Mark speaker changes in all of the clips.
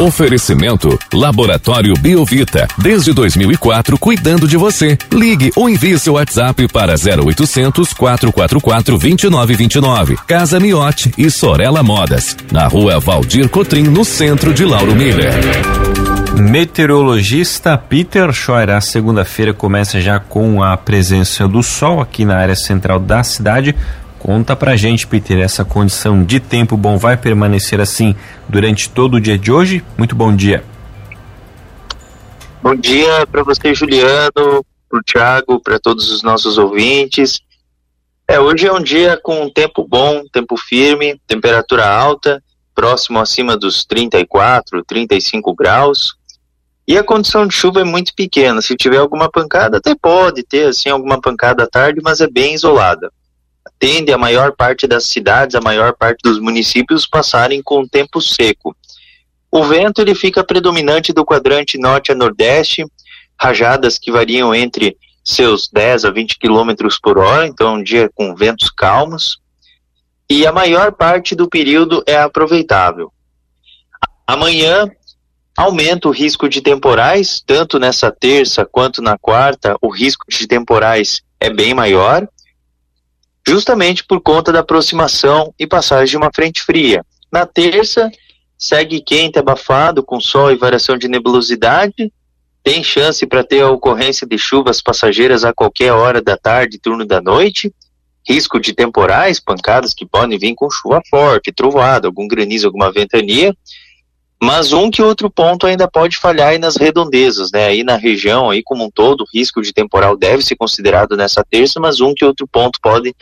Speaker 1: Oferecimento Laboratório Biovita, desde 2004 cuidando de você. Ligue ou envie seu WhatsApp para 0800 444 2929. Casa Miote e Sorella Modas, na Rua Valdir Cotrim, no centro de Lauro Miller.
Speaker 2: Meteorologista Peter Scheuer, a segunda-feira começa já com a presença do sol aqui na área central da cidade. Conta pra gente, Peter, essa condição de tempo bom vai permanecer assim durante todo o dia de hoje? Muito bom dia.
Speaker 3: Bom dia para você, Juliano, para o Thiago, para todos os nossos ouvintes. É, hoje é um dia com tempo bom, tempo firme, temperatura alta, próximo acima dos 34, 35 graus. E a condição de chuva é muito pequena. Se tiver alguma pancada, até pode ter assim alguma pancada à tarde, mas é bem isolada tende a maior parte das cidades, a maior parte dos municípios passarem com tempo seco. O vento ele fica predominante do quadrante norte a nordeste, rajadas que variam entre seus 10 a 20 km por hora, então um dia com ventos calmos, e a maior parte do período é aproveitável. Amanhã aumenta o risco de temporais, tanto nessa terça quanto na quarta, o risco de temporais é bem maior, justamente por conta da aproximação e passagem de uma frente fria. Na terça, segue quente, abafado, com sol e variação de nebulosidade. Tem chance para ter a ocorrência de chuvas passageiras a qualquer hora da tarde turno da noite. Risco de temporais, pancadas que podem vir com chuva forte, trovoada, algum granizo, alguma ventania. Mas um que outro ponto ainda pode falhar aí nas redondezas, né? Aí na região, aí como um todo, o risco de temporal deve ser considerado nessa terça, mas um que outro ponto pode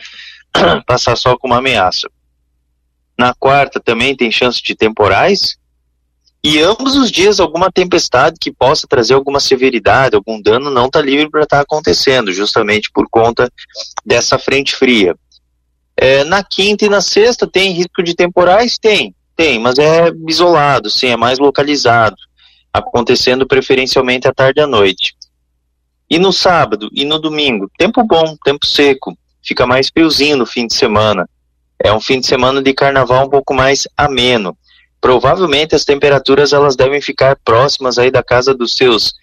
Speaker 3: passar só com uma ameaça. Na quarta também tem chance de temporais. E ambos os dias alguma tempestade que possa trazer alguma severidade, algum dano não está livre para estar tá acontecendo, justamente por conta dessa frente fria. É, na quinta e na sexta tem risco de temporais? Tem tem, mas é isolado, sim, é mais localizado, acontecendo preferencialmente à tarde e à noite. E no sábado e no domingo, tempo bom, tempo seco, fica mais friozinho no fim de semana. É um fim de semana de carnaval um pouco mais ameno. Provavelmente as temperaturas elas devem ficar próximas aí da casa dos seus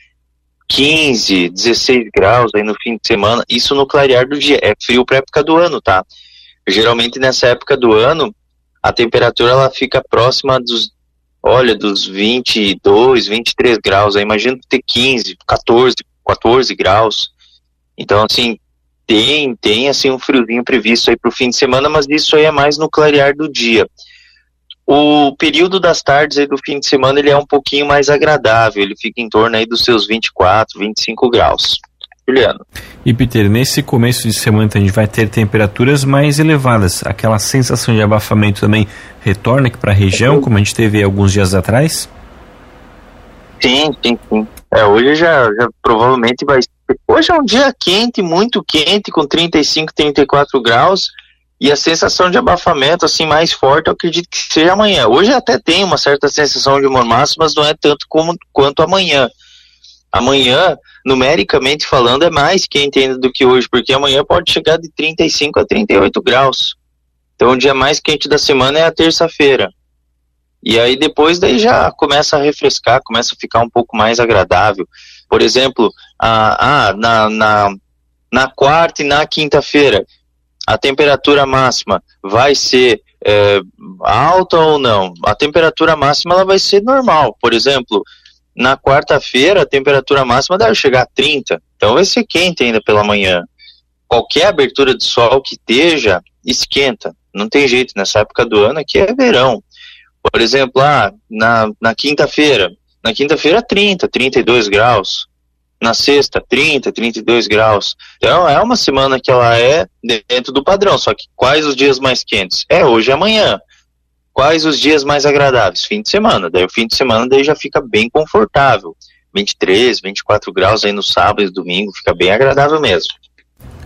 Speaker 3: 15, 16 graus aí no fim de semana, isso no clarear do dia. É frio para época do ano, tá? Geralmente nessa época do ano a temperatura ela fica próxima dos, olha, dos 22, 23 graus. Eu imagino ter 15, 14, 14 graus. Então, assim, tem, tem assim um friozinho previsto aí para o fim de semana, mas isso aí é mais no clarear do dia. O período das tardes aí do fim de semana ele é um pouquinho mais agradável, ele fica em torno aí dos seus 24, 25 graus. Juliano.
Speaker 2: E Peter, nesse começo de semana a gente vai ter temperaturas mais elevadas. Aquela sensação de abafamento também retorna aqui para a região, como a gente teve alguns dias atrás?
Speaker 3: Sim, sim, sim. É, hoje já, já provavelmente vai Hoje é um dia quente, muito quente, com 35, 34 graus. E a sensação de abafamento, assim, mais forte, eu acredito que seja amanhã. Hoje até tem uma certa sensação de mormaço, mas não é tanto como, quanto amanhã. Amanhã, numericamente falando, é mais quente ainda do que hoje, porque amanhã pode chegar de 35 a 38 graus. Então, o dia mais quente da semana é a terça-feira. E aí depois daí já começa a refrescar, começa a ficar um pouco mais agradável. Por exemplo, a, a, na, na, na quarta e na quinta-feira, a temperatura máxima vai ser é, alta ou não? A temperatura máxima ela vai ser normal. Por exemplo, na quarta-feira, a temperatura máxima deve chegar a 30, então vai ser quente ainda pela manhã. Qualquer abertura de sol que esteja, esquenta. Não tem jeito, nessa época do ano aqui é verão. Por exemplo, ah, na, na quinta-feira, na quinta-feira 30, 32 graus. Na sexta, 30, 32 graus. Então é uma semana que ela é dentro do padrão. Só que quais os dias mais quentes? É hoje e amanhã. Quais os dias mais agradáveis? Fim de semana. Daí o fim de semana daí já fica bem confortável. 23, 24 graus aí no sábado e domingo, fica bem agradável mesmo.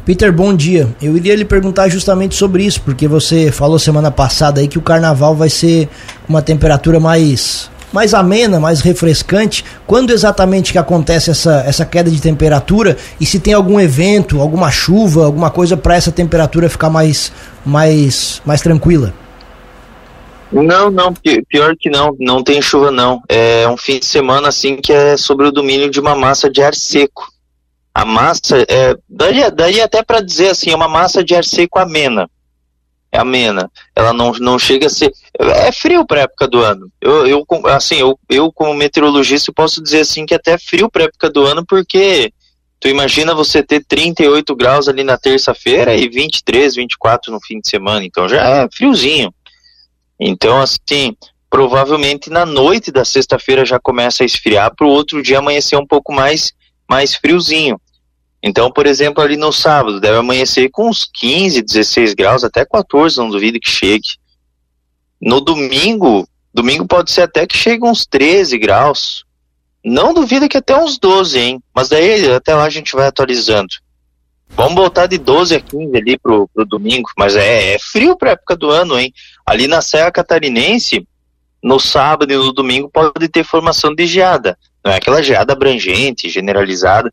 Speaker 4: Peter, bom dia. Eu iria lhe perguntar justamente sobre isso, porque você falou semana passada aí que o carnaval vai ser uma temperatura mais mais amena, mais refrescante. Quando exatamente que acontece essa, essa queda de temperatura e se tem algum evento, alguma chuva, alguma coisa para essa temperatura ficar mais mais mais tranquila?
Speaker 3: Não, não, pior que não, não tem chuva não. É um fim de semana assim que é sobre o domínio de uma massa de ar seco. A massa, é, daí, daí até para dizer assim, é uma massa de ar seco amena. É amena. Ela não, não chega a ser. É frio para época do ano. Eu, eu, assim, eu, eu, como meteorologista, posso dizer assim que até é frio para época do ano, porque tu imagina você ter 38 graus ali na terça-feira e 23, 24 no fim de semana. Então já é friozinho. Então, assim, provavelmente na noite da sexta-feira já começa a esfriar, para o outro dia amanhecer um pouco mais, mais friozinho. Então, por exemplo, ali no sábado, deve amanhecer com uns 15, 16 graus, até 14, não duvido que chegue. No domingo, domingo pode ser até que chegue uns 13 graus. Não duvido que até uns 12, hein? Mas daí até lá a gente vai atualizando. Vamos voltar de 12 a 15 ali pro, pro domingo, mas é, é frio pra época do ano, hein? Ali na Serra Catarinense, no sábado e no domingo pode ter formação de geada. Não é aquela geada abrangente, generalizada,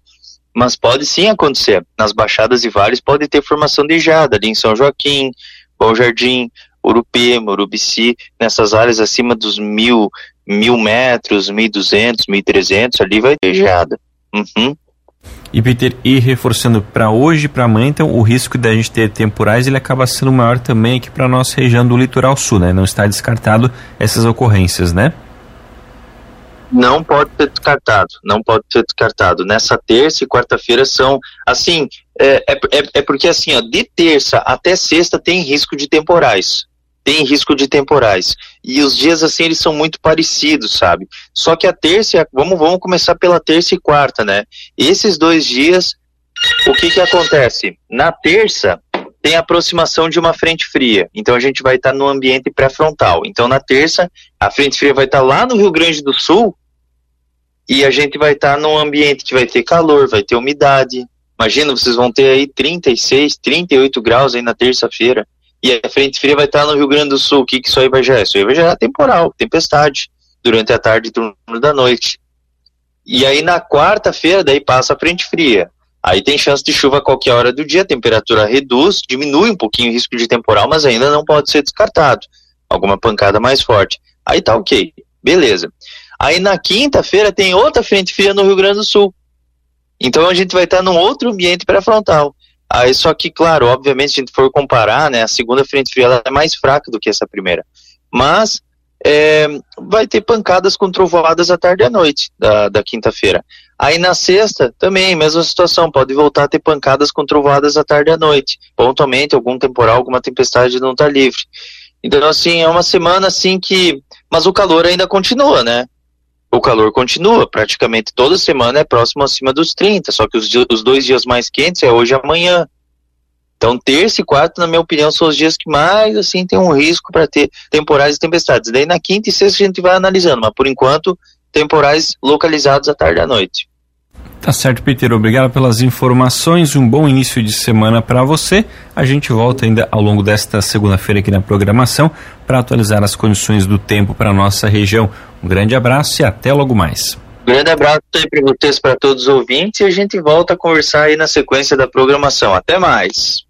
Speaker 3: mas pode sim acontecer. Nas baixadas e vales pode ter formação de geada ali em São Joaquim, Bom Jardim, Urupema, Urubici, nessas áreas acima dos mil, mil metros, mil duzentos, mil trezentos, ali vai ter geada. Uhum.
Speaker 2: E Peter, e reforçando para hoje e para amanhã, então o risco da gente ter temporais ele acaba sendo maior também aqui para nossa região do litoral sul, né? Não está descartado essas ocorrências, né?
Speaker 3: não pode ser descartado, não pode ser descartado. Nessa terça e quarta-feira são, assim, é, é, é, porque assim, ó, de terça até sexta tem risco de temporais, tem risco de temporais. E os dias assim eles são muito parecidos, sabe? Só que a terça, vamos, vamos começar pela terça e quarta, né? Esses dois dias, o que que acontece? Na terça tem aproximação de uma frente fria. Então a gente vai estar tá no ambiente pré-frontal. Então na terça, a frente fria vai estar tá lá no Rio Grande do Sul e a gente vai estar tá num ambiente que vai ter calor, vai ter umidade. Imagina, vocês vão ter aí 36, 38 graus aí na terça-feira. E a frente fria vai estar no Rio Grande do Sul. O que, que isso aí vai gerar? Isso aí vai gerar temporal, tempestade, durante a tarde e turno da noite. E aí na quarta-feira, daí passa a frente fria. Aí tem chance de chuva a qualquer hora do dia, a temperatura reduz, diminui um pouquinho o risco de temporal, mas ainda não pode ser descartado. Alguma pancada mais forte. Aí tá ok, beleza. Aí na quinta-feira tem outra frente fria no Rio Grande do Sul. Então a gente vai estar num outro ambiente pré-frontal. Aí só que, claro, obviamente, se a gente for comparar, né, a segunda frente fria ela é mais fraca do que essa primeira. Mas é, vai ter pancadas com trovoadas à tarde e à noite da, da quinta-feira. Aí na sexta, também, mesma situação, pode voltar a ter pancadas com trovoadas à tarde e à noite. Pontualmente, algum temporal, alguma tempestade não está livre. Então, assim, é uma semana assim que. Mas o calor ainda continua, né? O calor continua, praticamente toda semana é próximo acima dos 30, só que os, os dois dias mais quentes é hoje e amanhã. Então, terça e quarta, na minha opinião, são os dias que mais, assim, tem um risco para ter temporais e tempestades. Daí, na quinta e sexta, a gente vai analisando, mas por enquanto, temporais localizados à tarde e à noite.
Speaker 2: Tá certo, Peter. Obrigado pelas informações. Um bom início de semana para você. A gente volta ainda ao longo desta segunda-feira aqui na programação para atualizar as condições do tempo para nossa região. Um grande abraço e até logo mais.
Speaker 3: Grande abraço para vocês, para todos os ouvintes, e a gente volta a conversar aí na sequência da programação. Até mais.